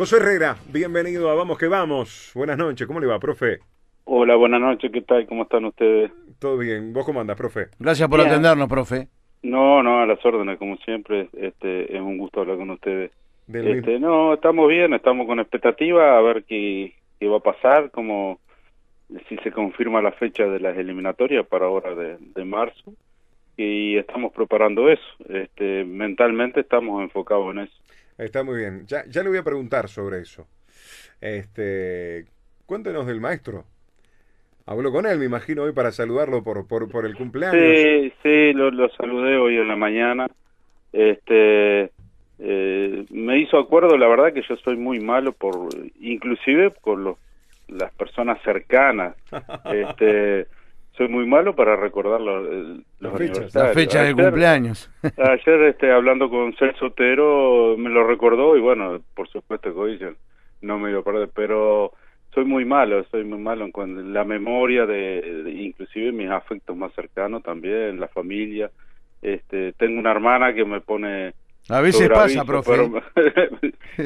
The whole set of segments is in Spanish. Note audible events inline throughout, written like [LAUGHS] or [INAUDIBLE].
José Herrera, bienvenido a Vamos que Vamos. Buenas noches, ¿cómo le va, profe? Hola, buenas noches, ¿qué tal? ¿Cómo están ustedes? Todo bien, ¿vos cómo andas, profe? Gracias por Bien. atendernos, profe. No, no, a las órdenes, como siempre, este, es un gusto hablar con ustedes. Del Este, no, estamos bien, estamos con expectativa a ver qué, qué va a pasar, como si se confirma la fecha de las eliminatorias para ahora de, de marzo y estamos preparando eso. Este, mentalmente estamos enfocados en eso. Está muy bien. Ya, ya le voy a preguntar sobre eso. Este, cuéntenos del maestro. Hablo con él, me imagino, hoy para saludarlo por, por, por el cumpleaños. Sí, sí, lo, lo saludé hoy en la mañana. Este, eh, me hizo acuerdo, la verdad que yo soy muy malo por, inclusive con los, las personas cercanas. [LAUGHS] Este, soy muy malo para recordar los, los Las fechas. aniversarios. La fecha de Ayer- cumpleaños. [LAUGHS] Ayer, este, hablando con Celso Otero, me lo recordó y bueno, por supuesto que hoy yo no me iba a perder, pero soy muy malo, soy muy malo en cuanto la memoria de, de- inclusive mis afectos más cercanos también, la familia. Este, tengo una hermana que me pone A veces pasa, profe. pero-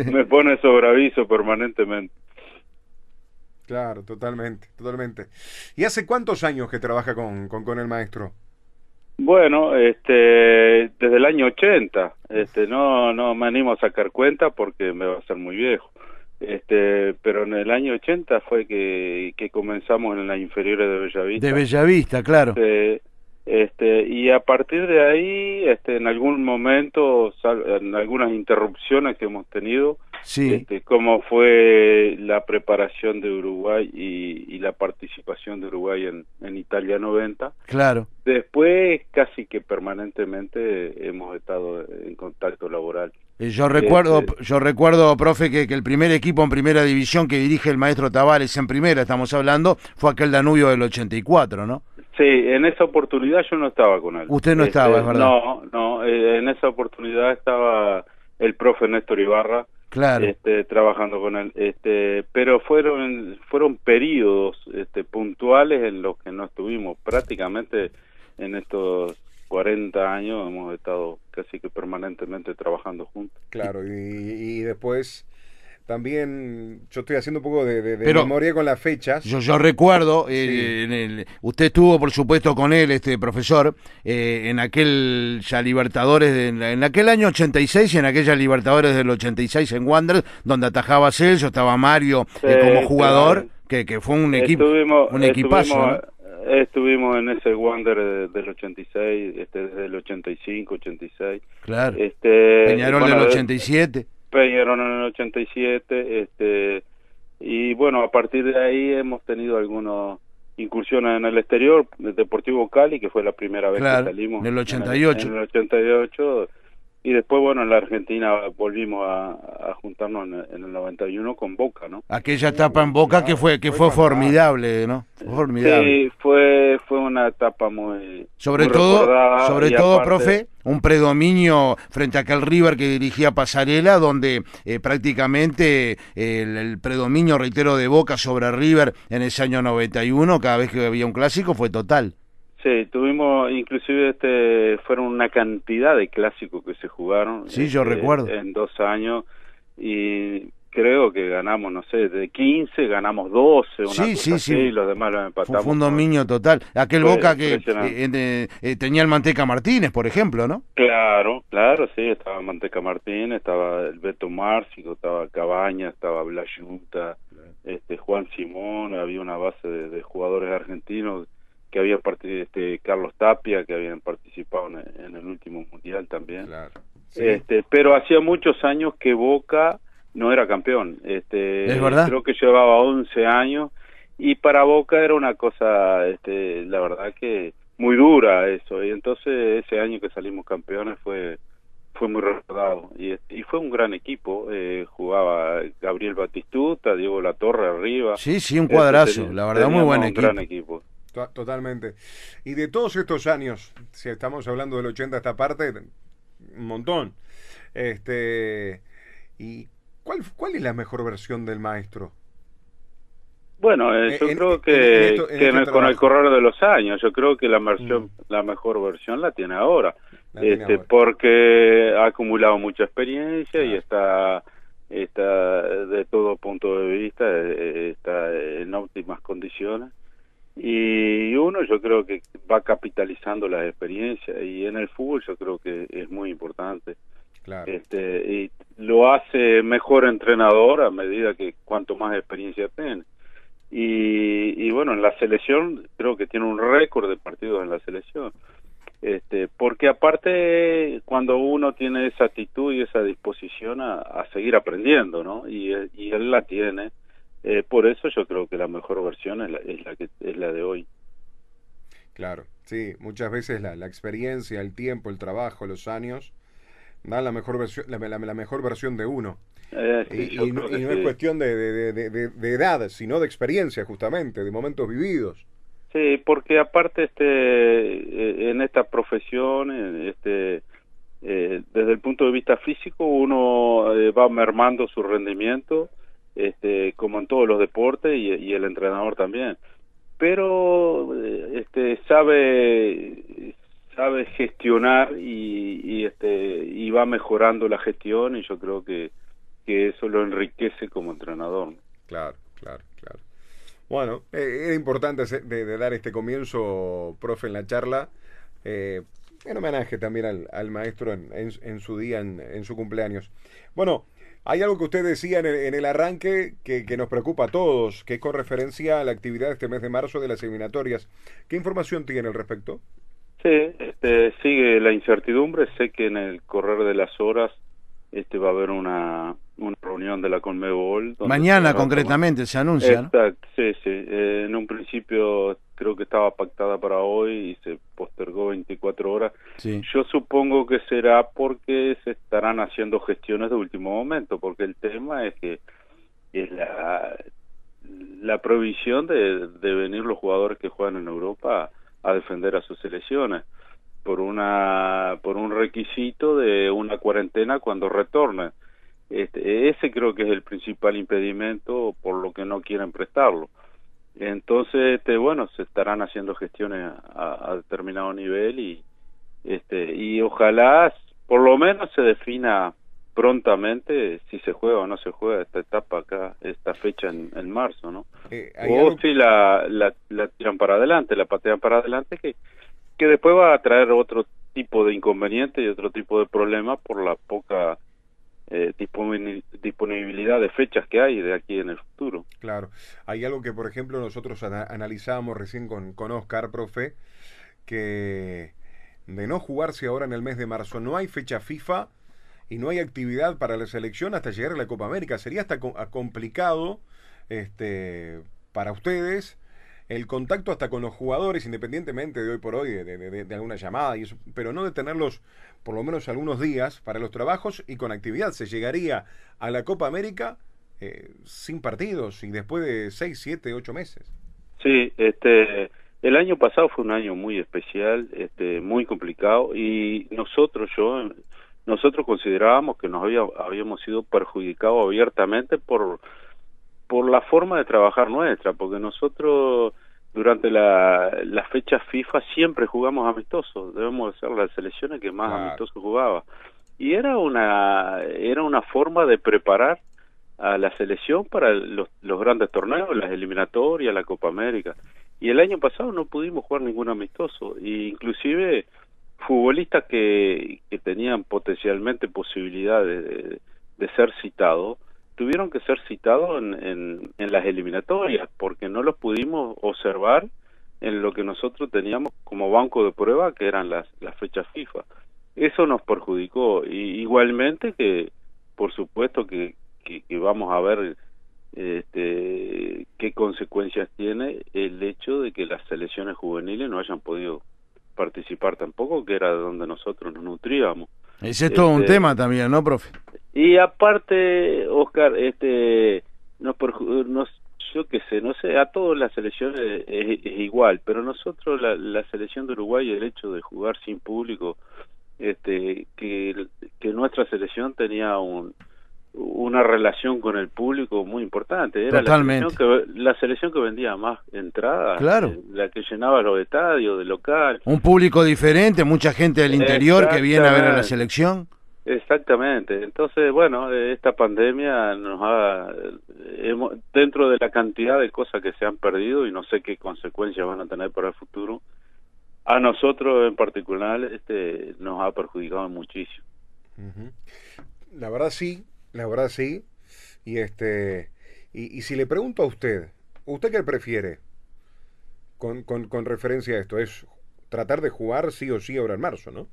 [LAUGHS] me pone sobre aviso permanentemente. Claro, totalmente, totalmente. ¿Y hace cuántos años que trabaja con, con, con el maestro? Bueno, este, desde el año 80, este, no, no me animo a sacar cuenta porque me va a hacer muy viejo. Este, pero en el año 80 fue que, que comenzamos en las inferiores de Bellavista. De Bellavista, claro. Este, este, y a partir de ahí, este, en algún momento, sal- en algunas interrupciones que hemos tenido, Sí. este, como fue la preparación de Uruguay y, y la participación de Uruguay en, en Italia 90, Claro. Después, casi que permanentemente hemos estado en contacto laboral. Eh, Yo recuerdo, Este- yo recuerdo, profe, que, que el primer equipo en primera división que dirige el maestro Tavares en primera, estamos hablando, fue aquel Danubio del 84, ¿no? Sí, en esa oportunidad yo no estaba con él. Usted no estaba, es verdad. No, no, eh, en esa oportunidad estaba el profe Néstor Ibarra Claro. este, trabajando con él. Este, pero fueron fueron periodos este, puntuales en los que no estuvimos. Prácticamente en estos 40 años hemos estado casi que permanentemente trabajando juntos. Claro, y, y después también yo estoy haciendo un poco de, de- de Pero- memoria con las fechas. Yo, yo recuerdo, eh, Sí. en el- usted estuvo por supuesto con él, este profesor, eh, en aquel ya Libertadores, de- en, la- en aquel año 86 y en aquella Libertadores del 86 en Wanderers, donde atajaba Celso, estaba Mario eh, como jugador, que, que fue un equipo, Estuvimos- un equipazo. estuvimos, ¿no? estuvimos en ese Wander de- del 86, este, desde el 85, 86. Claro. Este, Peñarol bueno, del de- 87. Peñarol en el 87, este, y bueno, a partir de ahí hemos tenido algunas incursiones en el exterior, el Deportivo Cali, que fue la primera vez Claro, que salimos. en el 88. En el, 88, y después, bueno, en la Argentina volvimos a, a juntarnos en el, en el 91 con Boca, ¿no? Aquella etapa en Boca que fue que Fue formidable, ¿no? Fue formidable. Sí, fue, fue una etapa muy... Sobre muy todo, sobre todo, aparte- profe, un predominio frente a aquel River que dirigía Pasarela, donde eh, prácticamente eh, el, el predominio, reitero, de Boca sobre River en ese año 91, cada vez que había un clásico, fue total. Sí, tuvimos, inclusive este, fueron una cantidad de clásicos que se jugaron. Sí, yo este, recuerdo. En dos años y creo que ganamos, no sé, de 15 ganamos 12, una Sí, cosa sí, así, sí. y los demás los empatamos. fue un dominio total. Aquel Fue Boca que eh, eh, eh, tenía el Manteca Martínez, por ejemplo, ¿no? Claro, claro, sí, estaba Manteca Martín, estaba el Beto Márcico, estaba Cabaña, estaba Blas Yuta, este, Juan Simón, había una base de, de jugadores argentinos que había este, Carlos Tapia, que habían participado en, en el último mundial también. Claro. Sí. Este, pero hacía muchos años que Boca no era campeón. Este, Es verdad. Creo que llevaba 11 años y para Boca era una cosa, este, la verdad que muy dura eso. Y entonces ese año que salimos campeones fue fue muy recordado y, y fue un gran equipo. Eh, jugaba Gabriel Batistuta, Diego La Torre arriba. Sí, sí, un Este, cuadrazo. La verdad, muy buen un equipo. gran equipo. To- Totalmente. Y de todos estos años, si estamos hablando del 80 a esta parte, un montón. Este, ¿Y cuál, cuál es la mejor versión del maestro? Bueno, eh, En- yo en- creo que, en esto- en que este en el- con el correr de los años, yo creo que la versión, Mm. la mejor versión la tiene ahora, La tiene este, ahora. porque ha acumulado mucha experiencia y está está de todo punto de vista eh, está en óptimas condiciones y uno yo creo que va capitalizando las experiencias y en el fútbol yo creo que es muy importante. Claro. este y lo hace mejor entrenador a medida que cuanto más experiencia tiene. Y, y bueno en la selección creo que tiene un récord de partidos en la selección. Este porque aparte cuando uno tiene esa actitud y esa disposición a, a seguir aprendiendo no y, y él la tiene eh, por eso yo creo que la mejor versión es la, es la que es la de hoy Claro, sí, muchas veces la, la experiencia, el tiempo, el trabajo, los años dan la mejor versión, la, la- la mejor versión de uno. Eh, sí, y, no, y no es cuestión de, de- de- de- de edad, sino de experiencia, justamente, de momentos vividos. Sí, porque aparte este eh, en esta profesión, este eh, desde el punto de vista físico uno va mermando su rendimiento, este como en todos los deportes y, el entrenador también. Pero eh, este sabe sabe gestionar y, y este y va mejorando la gestión y yo creo que que eso lo enriquece como entrenador. Claro, claro, claro. Bueno, eh, era importante de dar este comienzo, profe, en la charla, eh, en homenaje también al, al maestro en, en- en su día, en, en su cumpleaños. Bueno, hay algo que usted decía en el, en el arranque que, que nos preocupa a todos, que es con referencia a la actividad de este mes de marzo de las eliminatorias. ¿Qué información tiene al respecto? Sí, este, sigue la incertidumbre. Sé que en el correr de las horas este, va a haber una, una reunión de la Conmebol. Mañana se concretamente se anuncia, sí, sí. Eh, en un principio creo que estaba pactada para hoy y se postergó 24 horas. Sí. Yo supongo que será porque se estarán haciendo gestiones de último momento, porque el tema es que es la, la prohibición de, de venir los jugadores que juegan en Europa a defender a sus selecciones por una por un requisito de una cuarentena cuando retornen. Este, ese creo que es el principal impedimento por lo que no quieren prestarlo. Entonces, este, bueno, se estarán haciendo gestiones a, a determinado nivel y este y ojalá por lo menos se defina prontamente si se juega o no se juega esta etapa acá, esta fecha en, en marzo, ¿no? Eh, O algo- si la, la, la tiran para adelante, la patean para adelante, que, que después va a traer otro tipo de inconveniente y otro tipo de problema por la poca eh, disponi- disponibilidad de fechas que hay de aquí en el futuro. Claro, hay algo que, por ejemplo, nosotros ana- analizábamos recién con, con Oscar, profe, que de no jugarse ahora en el mes de marzo, no hay fecha FIFA y no hay actividad para la selección hasta llegar a la Copa América. Sería hasta complicado este, para ustedes el contacto hasta con los jugadores, independientemente de hoy por hoy, de, alguna llamada, y eso, pero no de tenerlos por lo menos algunos días para los trabajos y con actividad. Se llegaría a la Copa América eh, sin partidos y después de 6, 7, 8 meses. Sí, este, el año pasado fue un año muy especial, este, muy complicado y nosotros, yo, nosotros considerábamos que nos había, habíamos sido perjudicados abiertamente por, por la forma de trabajar nuestra, porque nosotros durante la, la fecha FIFA siempre jugamos amistosos, debemos ser las selecciones que más Claro. amistosos jugaba. Y era una, era una forma de preparar a la selección para los, los grandes torneos, las eliminatorias, la Copa América. Y el año pasado no pudimos jugar ningún amistoso, e inclusive futbolistas que, que tenían potencialmente posibilidades de, de ser citados, tuvieron que ser citados en, en, las eliminatorias, porque no los pudimos observar en lo que nosotros teníamos como banco de prueba, que eran las, fechas FIFA. Eso nos perjudicó, y igualmente que, por supuesto, que, que, que vamos a ver este, qué consecuencias tiene el hecho de que las selecciones juveniles no hayan podido participar tampoco, que era de donde nosotros nos nutríamos. Ese es todo un Este- tema también, ¿no, profe? Y aparte, Oscar, este, nos, nos yo qué sé, no sé, a todas las selecciones es, es igual, pero nosotros, la, la selección de Uruguay, el hecho de jugar sin público, este, que, que nuestra selección tenía un, una relación con el público muy importante. Era Totalmente. La selección, que, la selección que vendía más entradas, Claro. eh, la que llenaba los estadios de local. Un público diferente, mucha gente del interior que viene a ver a la selección. Exactamente. Entonces, bueno, esta pandemia nos ha, hemos, dentro de la cantidad de cosas que se han perdido y no sé qué consecuencias van a tener para el futuro, a nosotros en particular este, nos ha perjudicado muchísimo. La verdad sí, la verdad sí. Y este y, y si le pregunto a usted, ¿usted qué prefiere con, con, con referencia a esto? Es tratar de jugar sí o sí ahora en marzo, ¿no?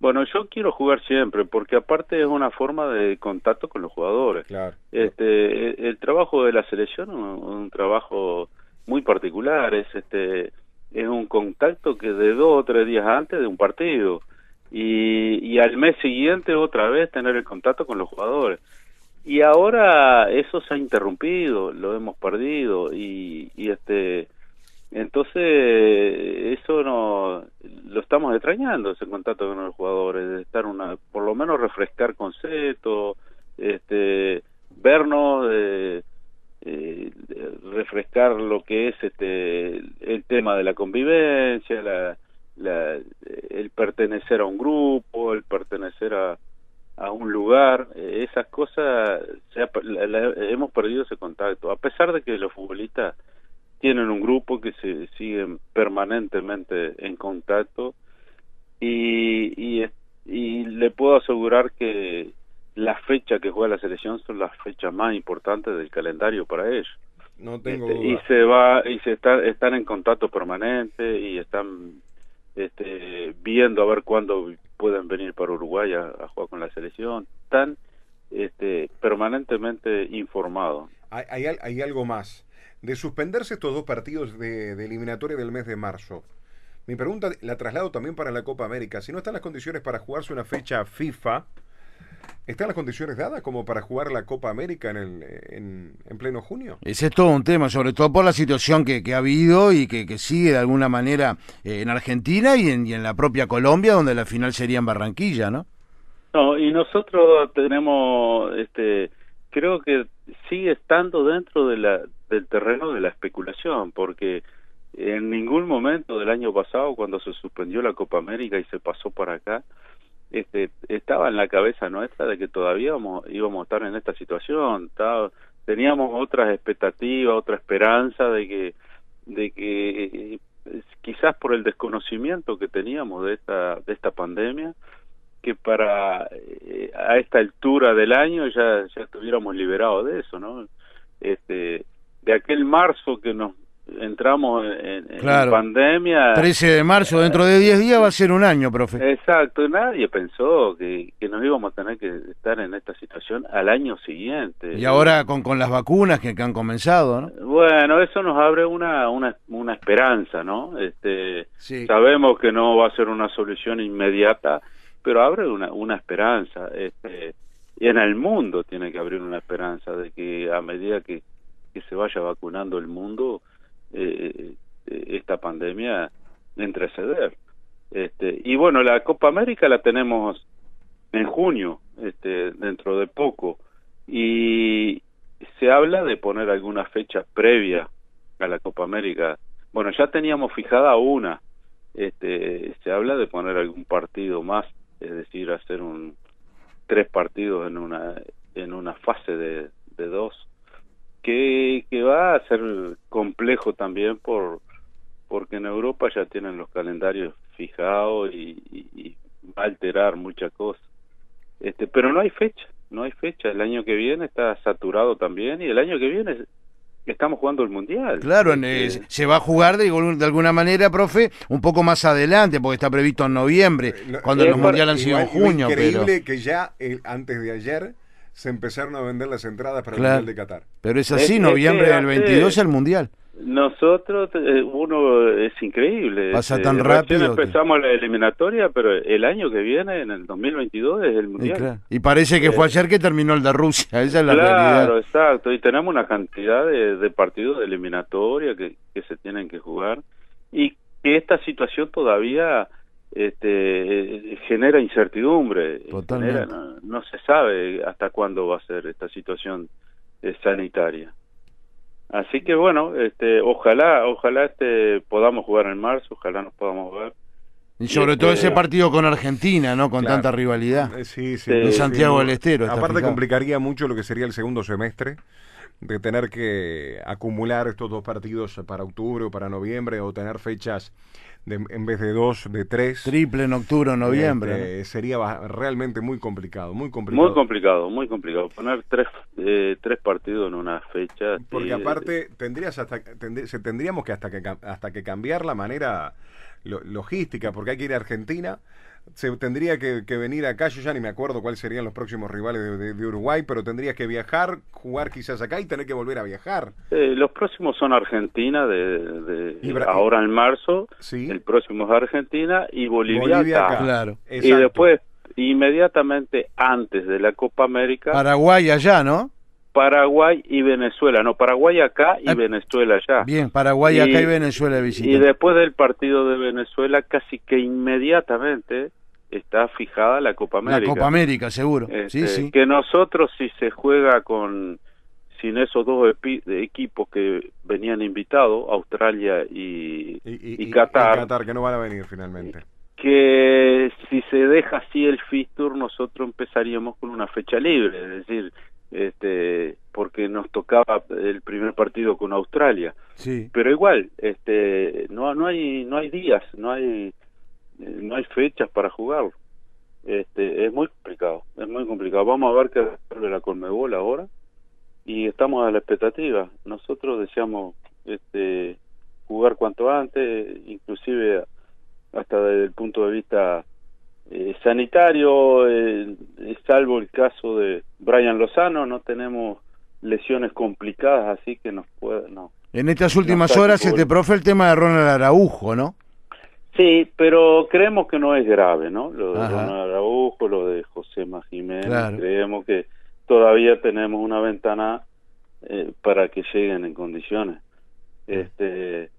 Bueno, yo quiero jugar siempre, porque aparte es una forma de contacto con los jugadores. Claro. Este, el, trabajo de la selección es un, trabajo muy particular, es este, es un contacto que de dos o tres días antes de un partido y, y al mes siguiente otra vez tener el contacto con los jugadores. Y ahora eso se ha interrumpido, lo hemos perdido y, y este entonces, eso no lo estamos extrañando, ese contacto con los jugadores, de estar una, por lo menos refrescar conceptos, este, vernos, eh, eh, refrescar lo que es este el tema de la convivencia, la, la, el pertenecer a un grupo, el pertenecer a, a un lugar, esas cosas se hemos perdido ese contacto, a pesar de que los futbolistas tienen un grupo que se siguen permanentemente en contacto y, y, y le puedo asegurar que la fecha que juega la selección son las fechas más importantes del calendario para ellos. No tengo este, y se va y se está, están en contacto permanente y están este, viendo a ver cuándo pueden venir para Uruguay a, jugar con la selección. Están este, permanentemente hay, hay algo más de suspenderse estos dos partidos de, de, eliminatoria del mes de marzo. Mi pregunta la traslado también para la Copa América. Si no están las condiciones para jugarse una fecha FIFA, ¿están las condiciones dadas como para jugar la Copa América en, el, en, en pleno junio? Ese es todo un tema, sobre todo por la situación que, que ha habido y que, que, sigue de alguna manera eh, en Argentina y en, y en la propia Colombia, donde la final sería en Barranquilla, ¿no? No, y nosotros tenemos, este, creo que sigue estando dentro de la, del terreno de la especulación, porque en ningún momento del año pasado, cuando se suspendió la Copa América y se pasó para acá, este, estaba en la cabeza nuestra de que todavía íbamos, a estar en esta situación. Teníamos otras expectativas, otra esperanza de que, de que eh, quizás por el desconocimiento que teníamos de esta, de esta pandemia, que para eh, a esta altura del año ya ya estuviéramos liberados de eso, ¿no? Este de aquel marzo que nos entramos en, claro. en pandemia. 13 de marzo, dentro de 10 días va a ser un año, profe. Exacto, nadie pensó que, que nos íbamos a tener que estar en esta situación al año siguiente. Y ahora con, con las vacunas que, que han comenzado, ¿no? Bueno, eso nos abre una, una, una esperanza, ¿no? Este, sí. Sabemos que no va a ser una solución inmediata, pero abre una, una esperanza. Este, y en el mundo tiene que abrir una esperanza de que a medida que que se vaya vacunando el mundo eh, esta pandemia entreceder. Este, y bueno, la Copa América la tenemos en junio, este, dentro de poco, y se habla de poner alguna fecha previa a la Copa América. Bueno, ya teníamos fijada una, este, se habla de poner algún partido más, es decir, hacer un tres partidos en una en una fase de dos que, que va a ser complejo también por porque en Europa ya tienen los calendarios fijados y, y, y va a alterar muchas cosas. Este, pero no hay fecha, no hay fecha. El año que viene está saturado también y el año que viene estamos jugando el mundial. Claro, este... se va a jugar de, de, alguna manera, profe, un poco más adelante, porque está previsto en noviembre, cuando los mundiales han sido en junio. Increíble pero... que ya el, antes de ayer se empezaron a vender las entradas para claro. el Mundial de Qatar. Pero es así, es, noviembre del 22 el Mundial. Nosotros, eh, uno es increíble. Pasa tan rápido. empezamos que... la eliminatoria, pero el año que viene, en el 2022, es el Mundial. Y, claro. y parece que fue eh, ayer que terminó el de Rusia, [LAUGHS] esa es la claro, realidad. Claro, exacto. Y tenemos una cantidad de, de partidos de eliminatoria que, que se tienen que jugar. Y que esta situación todavía este genera incertidumbre genera, no, no, se sabe hasta cuándo va a ser esta situación eh, sanitaria así que bueno este ojalá ojalá este podamos jugar en marzo ojalá nos podamos ver Y sobre todo ese partido con Argentina, ¿no? Con Claro. tanta rivalidad. Eh, Sí, sí. Santiago no. del Estero Aparte fijado. complicaría mucho lo que sería el segundo semestre de tener que acumular estos dos partidos para octubre o para noviembre o tener fechas de, en vez de dos, de tres. Triple en octubre o noviembre. ¿no? Este, sería realmente muy complicado, muy complicado. Muy complicado, muy complicado. Poner tres, eh, tres partidos en una fecha. Porque eh, aparte tendrías hasta se tendríamos que hasta que hasta que cambiar la manera lo- logística, porque hay que ir a Argentina, se tendría que, que venir acá, yo ya ni me acuerdo cuáles serían los próximos rivales de, de- de Uruguay, pero tendrías que viajar, jugar quizás acá y tener que volver a viajar. eh, los próximos son Argentina, de, de- ahora en marzo. Sí. El próximo es Argentina y Bolivia, Bolivia acá. Claro. Y después, inmediatamente antes de la Copa América, Paraguay allá, ¿no? Paraguay y Venezuela. No, Paraguay acá y Ah, Venezuela allá. Bien, Paraguay acá Y- y Venezuela. Y después del partido de Venezuela, casi que inmediatamente está fijada la Copa La América. Copa América, seguro. Este, sí, sí. Que nosotros, si se juega con sin esos dos epi- de equipos que venían invitados, Australia y, Y, y Qatar, y Qatar, que no van a venir finalmente. que si se deja así el fixture, nosotros empezaríamos con una fecha libre, es decir, este porque nos tocaba el primer partido con Australia. Sí. pero igual este no no hay no hay días no hay no hay fechas para jugarlo. Este es muy complicado es muy complicado. Vamos a ver qué resuelve la Conmebol ahora y estamos a la expectativa. Nosotros deseamos este jugar cuanto antes inclusive hasta desde el punto de vista eh, sanitario eh, salvo el caso de Brian Lozano no tenemos lesiones complicadas así que nos pueda no En estas últimas está horas, este profe, el tema de Ronald Araujo, ¿no? Sí, pero creemos que no es grave, ¿no? Lo de Ajá. Ronald Araujo, lo de José Jiménez, Claro. creemos que todavía tenemos una ventana eh, para que lleguen en condiciones. Este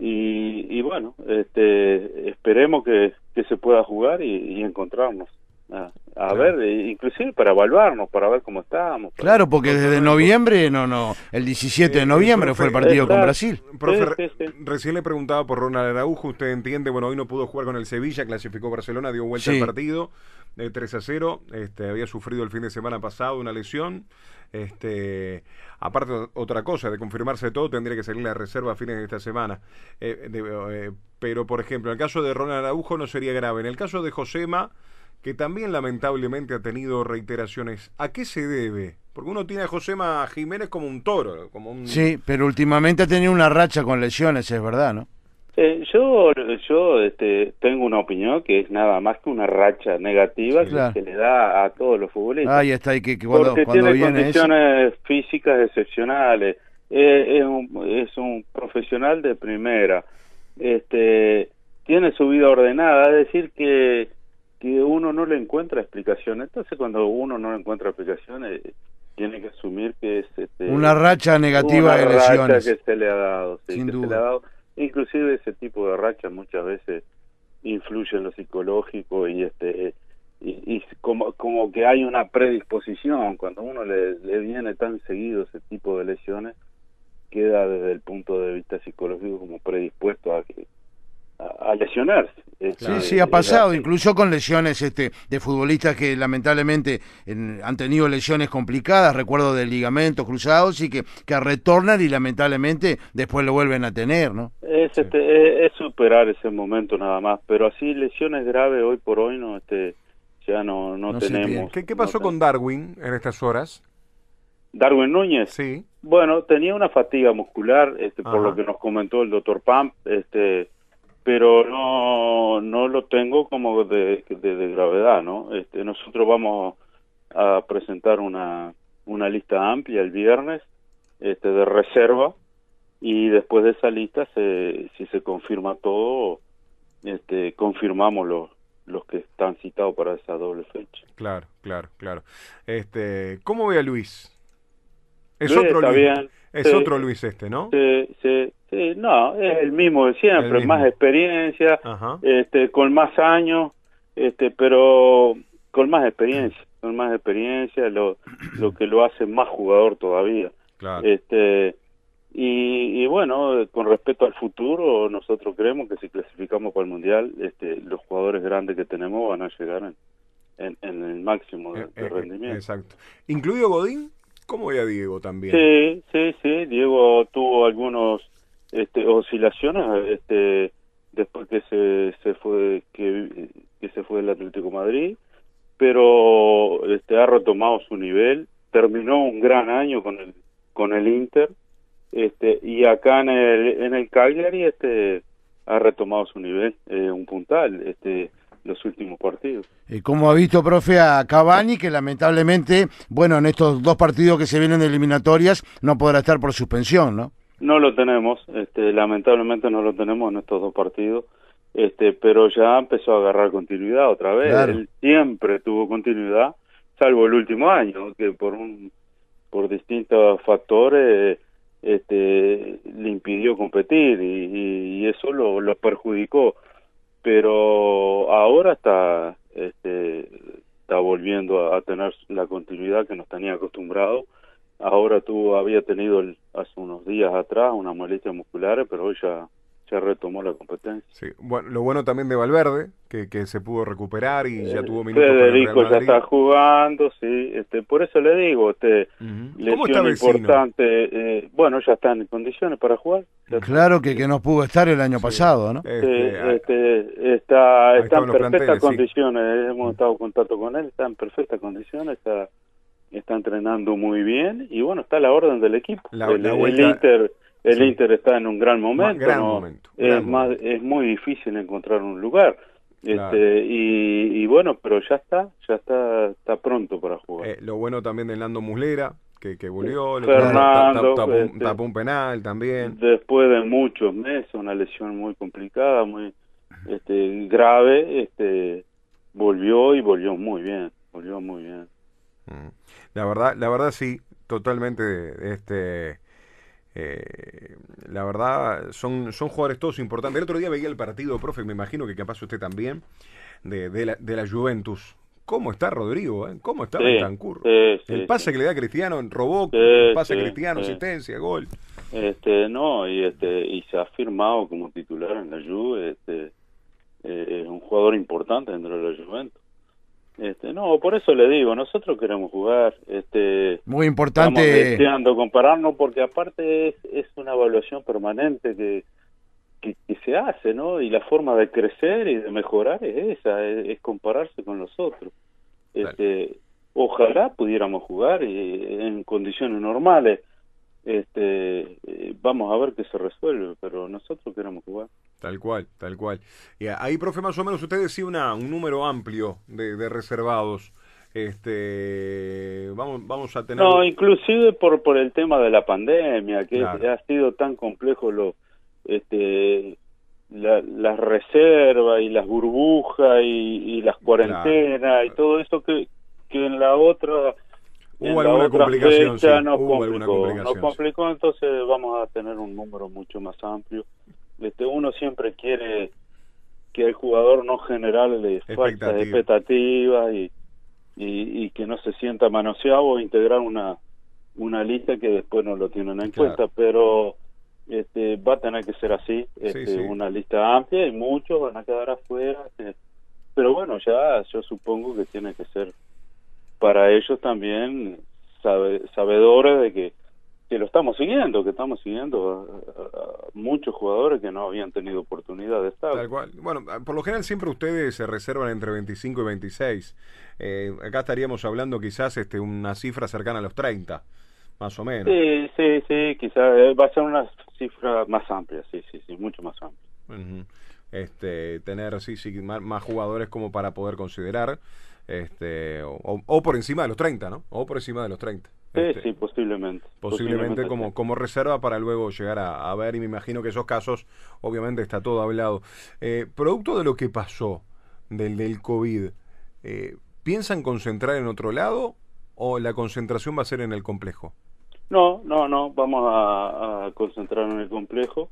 y, y bueno, este esperemos que, pueda jugar y, y encontrarnos. A, a Claro. ver, e inclusive para evaluarnos, para ver cómo estamos. para- Claro, porque desde noviembre, no, no, el 17 de Eh, noviembre profe, fue el partido con. Brasil. Profe, Sí, sí, sí. recién le preguntaba por Ronald Araujo, usted entiende, bueno, hoy no pudo jugar con el Sevilla, clasificó Barcelona, dio vuelta Sí. al partido, eh, 3 a 0, este, había sufrido el fin de semana pasado una lesión, este, aparte otra cosa, de confirmarse todo, tendría que salir la reserva a fines de esta semana, Eh, de- eh, pero por ejemplo, en el caso de Ronald Araujo no sería grave, en el caso de Josema, que también lamentablemente ha tenido reiteraciones, ¿a qué se debe? Porque uno tiene a Josema Jiménez como un toro, como un... Sí, pero últimamente ha tenido una racha con lesiones, es verdad, ¿no? Eh, yo yo este, tengo una opinión que es nada más que una racha negativa Sí. que se le da a todos los futbolistas. Ahí está, y que, que cuando, porque cuando tiene viene eso- condiciones físicas excepcionales. Eh, es, un, es un profesional de primera. Este, tiene su vida ordenada, es decir, que, que uno no le encuentra explicación. Entonces, cuando uno no le encuentra explicaciones, tiene que asumir que es este, una racha negativa una de racha lesiones. que se le ha dado, sí, Sin que se duda. le ha dado. Inclusive ese tipo de rachas muchas veces influye en lo psicológico y este y, y como como que hay una predisposición. Cuando uno le, le viene tan seguido ese tipo de lesiones queda desde el punto de vista psicológico como predispuesto a que a, a lesionarse. Este, Sí, sí, ha pasado, incluso con lesiones este, de futbolistas que lamentablemente en- han tenido lesiones complicadas, recuerdo de ligamentos cruzados y que, que retornan y lamentablemente después lo vuelven a tener, ¿no? Es, Sí. este, es, es superar ese momento nada más, pero así lesiones graves hoy por hoy no este ya no no, tenemos. ¿Qué, qué pasó con Darwin en estas horas? Darwin Núñez? Sí. Bueno, tenía una fatiga muscular, este, por lo que nos comentó el doctor Pamp, este, pero no, no lo tengo como de, de, de gravedad, ¿no? Este, nosotros vamos a presentar una, una lista amplia el viernes, este, de reserva, y después de esa lista, se, si se confirma todo, este, confirmamos los, los que están citados para esa doble fecha. Claro, claro, claro. Este, ¿cómo ve a Luis? Es Luis otro Luis. bien, Es sí. otro Luis este, ¿no? Sí, sí, sí, no, es el mismo de siempre, mismo. más experiencia, Ajá. este, con más años, este, pero con más experiencia, con más experiencia, lo, lo que lo hace más jugador todavía. Claro. Este, Y, bueno, con respecto al futuro, nosotros creemos que si clasificamos para el Mundial, este, los jugadores grandes que tenemos van a llegar en, en, el máximo de, rendimiento. Exacto. ¿Incluido Godín? ¿Cómo a Diego también? Sí, sí, sí. Diego tuvo algunos este, oscilaciones este, después que se, se fue que, se fue del Atlético Madrid, pero este, ha retomado su nivel. Terminó un gran año con el con el Inter este y acá en el en el Cagliari este ha retomado su nivel eh, un puntal este los últimos partidos. y ¿Cómo ha visto, profe, a Cavani, que lamentablemente, bueno, en estos dos partidos que se vienen de eliminatorias, no podrá estar por suspensión, ¿no? No lo tenemos, este, lamentablemente no lo tenemos en estos dos partidos, este, pero ya empezó a agarrar continuidad otra vez. Él siempre tuvo continuidad, salvo el último año, que por un por distintos factores este, le impidió competir y, eso lo, lo, perjudicó. Pero ahora está, este, está volviendo a, tener la continuidad que nos tenía acostumbrado. Ahora tú había tenido hace unos días atrás una molestia muscular, pero hoy ya se retomó la competencia. Sí, bueno, lo bueno también de Valverde, que, que se pudo recuperar y ya tuvo minutos Federico ya está jugando, sí, este, por eso le digo, este, lesión importante, eh, bueno, ya está en condiciones para jugar. Claro que, que no pudo estar el año pasado, ¿no? Este, este, está, está en perfectas condiciones, hemos estado en contacto con él, está en perfectas condiciones, está, está entrenando muy bien y bueno, está a la orden del equipo. el, el Inter el Inter está en un gran momento, es, Más, es muy difícil encontrar un lugar. Este, y, bueno, pero ya está, ya está, está pronto para jugar. Eh, lo bueno también de Nando Muslera, que, que volvió, Fernando, este, tapó, un penal también. Después de muchos meses, una lesión muy complicada, muy este, grave, este, volvió y volvió muy bien, volvió muy bien. Mm. La verdad, la verdad sí, totalmente, este eh, la verdad, son, son jugadores todos importantes. El otro día veía el partido, profe, me imagino que capaz usted también, de, de, la, de la Juventus. ¿Cómo está Rodrigo? Eh? ¿Cómo está el pase que le da Cristiano, robó, pase Cristiano, asistencia, gol. Este, no, y este y se ha firmado como titular en la Juve, este, eh, es un jugador importante dentro de la Juventus. Este, no, por eso le digo, nosotros queremos jugar. Este, Muy importante. deseando compararnos porque aparte es, es una evaluación permanente que, que, se hace, ¿no? Y la forma de crecer y de mejorar es esa, es, compararse con los otros. Este, ojalá pudiéramos jugar eh, en condiciones normales este eh, vamos a ver qué se resuelve, pero nosotros queremos jugar. Tal cual, tal cual. Y ahí, profe, más o menos usted decía una, un número amplio de, reservados. Este, vamos, vamos a tener. No, inclusive por por el tema de la pandemia, que ha sido tan complejo lo, este, la, las reservas y las burbujas y, las cuarentenas y todo eso que que en la otra Hubo alguna complicación, sí. nos, complicó, nos complicó, entonces vamos a tener un número mucho más amplio. Este, uno siempre quiere que el jugador no generarle falsas expectativas y, y, que no se sienta manoseado o integrar una, una lista que después no lo tienen en cuenta, pero este, va a tener que ser así, este, una lista amplia y muchos van a quedar afuera, este, pero bueno, ya yo supongo que tiene que ser para ellos también sabe, sabedores de que, que lo estamos siguiendo, que estamos siguiendo a, muchos jugadores que no habían tenido oportunidad de estar. Tal cual. Bueno, por lo general siempre ustedes se reservan entre 25 y 26. Eh, acá estaríamos hablando quizás este una cifra cercana a los 30, más o menos. Sí, sí, sí, quizás eh, va a ser una cifra más amplia, sí, sí, sí, mucho más amplia. Este, tener sí, sí, más jugadores como para poder considerar este o, por encima de los 30, ¿no? O por encima de los 30. Sí, este, sí, posiblemente. Posiblemente, como, como reserva para luego llegar a, ver, y me imagino que esos casos, obviamente está todo hablado. Eh, producto de lo que pasó del, del COVID, eh, ¿piensan concentrar en otro lado o la concentración va a ser en el complejo? No, no, no, vamos a, a concentrar en el complejo,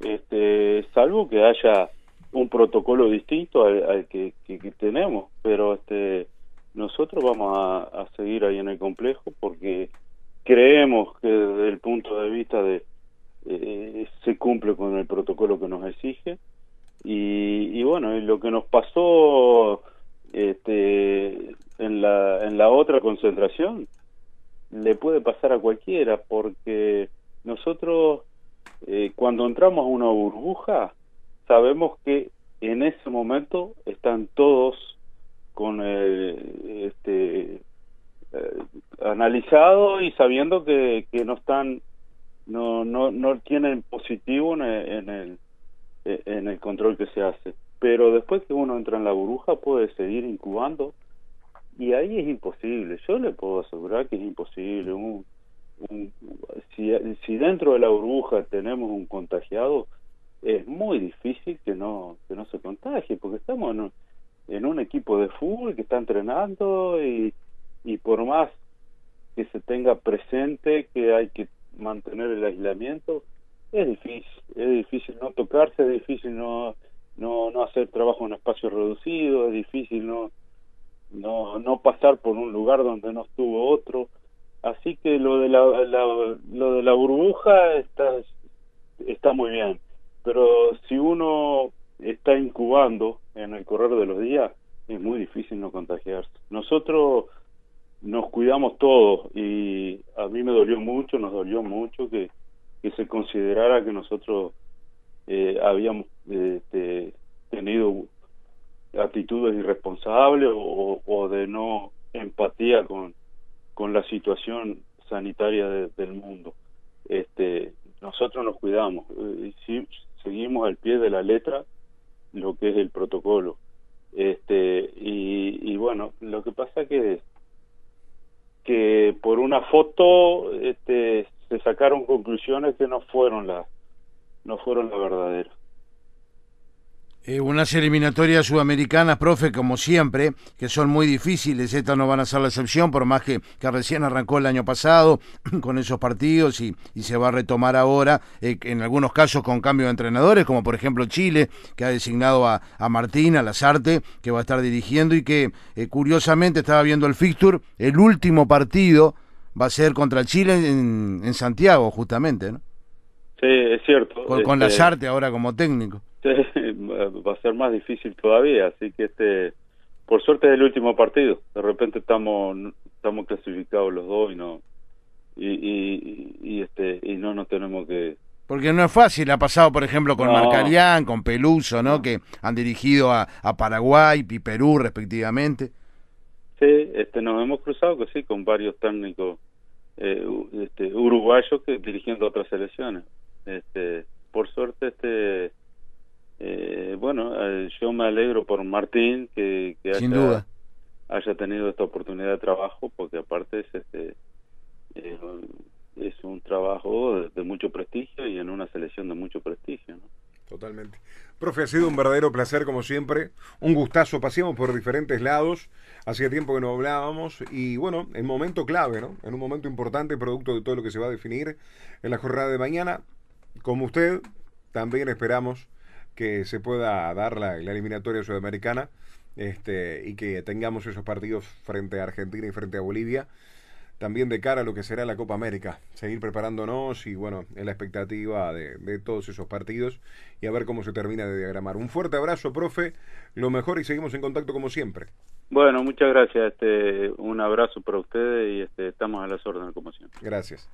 este, salvo que haya un protocolo distinto al, que, tenemos, pero este nosotros vamos a, seguir ahí en el complejo porque creemos que desde el punto de vista de, eh, se cumple con el protocolo que nos exige. Y, bueno, lo que nos pasó este, en, la, en la otra concentración le puede pasar a cualquiera porque nosotros eh, cuando entramos a una burbuja sabemos que en ese momento están todos con el, este, eh, analizado y sabiendo que, que no están no, no, no tienen positivo en el, en el, control que se hace. Pero después que uno entra en la burbuja puede seguir incubando y ahí es imposible. Yo le puedo asegurar que es imposible. Un, si, si dentro de la burbuja tenemos un contagiado, es muy difícil que no, que no se contagie, porque estamos en un, en un equipo de fútbol que está entrenando y, y por más que se tenga presente que hay que mantener el aislamiento, es difícil, es difícil no tocarse, es difícil no, no, no hacer trabajo en espacio reducido, es difícil no, no, no pasar por un lugar donde no estuvo otro. Así que lo de la, lo de la burbuja está, está muy bien, pero si uno está incubando en el correr de los días, es muy difícil no contagiarse. Nosotros nos cuidamos todos y a mí me dolió mucho, nos dolió mucho que, que se considerara que nosotros eh, habíamos este, tenido actitudes irresponsables o, o, de no empatía con, con la situación sanitaria del mundo. Este, nosotros nos cuidamos, y si, seguimos al pie de la letra lo que es el protocolo. Este, y, y bueno, lo que pasa que que por una foto este, se sacaron conclusiones que no fueron las no fueron las verdaderas. Eh, unas eliminatorias sudamericanas, profe, como siempre, que son muy difíciles, estas no van a ser la excepción, por más que, que recién arrancó el año pasado [CLEARS THROAT] con esos partidos y, y se va a retomar ahora, eh, en algunos casos con cambio de entrenadores, como por ejemplo Chile, que ha designado a, a Martín, a Lazarte, que va a estar dirigiendo y que eh, curiosamente estaba viendo el fixture, el último partido va a ser contra Chile en, en Santiago, justamente, ¿no? Sí, es cierto. Con, con este... Lazarte ahora como técnico. Sí, [LAUGHS] va a ser más difícil todavía, así que este, por suerte es el último partido. De repente estamos estamos clasificados los dos y no y, y, y este y no nos tenemos que porque no es fácil, ha pasado por ejemplo con no. Marcarián, con Peluso, ¿no? Que han dirigido a, a Paraguay y Perú respectivamente. Sí, este, nos hemos cruzado que sí con varios técnicos eh, este, uruguayos que dirigiendo otras selecciones. Este, por suerte, este, eh, bueno, eh, yo me alegro por Martín que, que Sin haya, duda. haya tenido esta oportunidad de trabajo, porque aparte es este eh, es un trabajo de, de, mucho prestigio y en una selección de mucho prestigio, ¿no? Totalmente. Profe, ha sido un verdadero placer como siempre, un gustazo, paseamos por diferentes lados, hacía tiempo que no hablábamos y bueno, en momento clave, ¿no? En un momento importante, producto de todo lo que se va a definir en la jornada de mañana, como usted, también esperamos que se pueda dar la, la eliminatoria sudamericana este, y que tengamos esos partidos frente a Argentina y frente a Bolivia también de cara a lo que será la Copa América. Seguir preparándonos y bueno, en la expectativa de, de, todos esos partidos y a ver cómo se termina de diagramar. Un fuerte abrazo, profe, lo mejor y seguimos en contacto como siempre. Bueno, muchas gracias, este, un abrazo para ustedes y este, estamos a las órdenes como siempre. Gracias.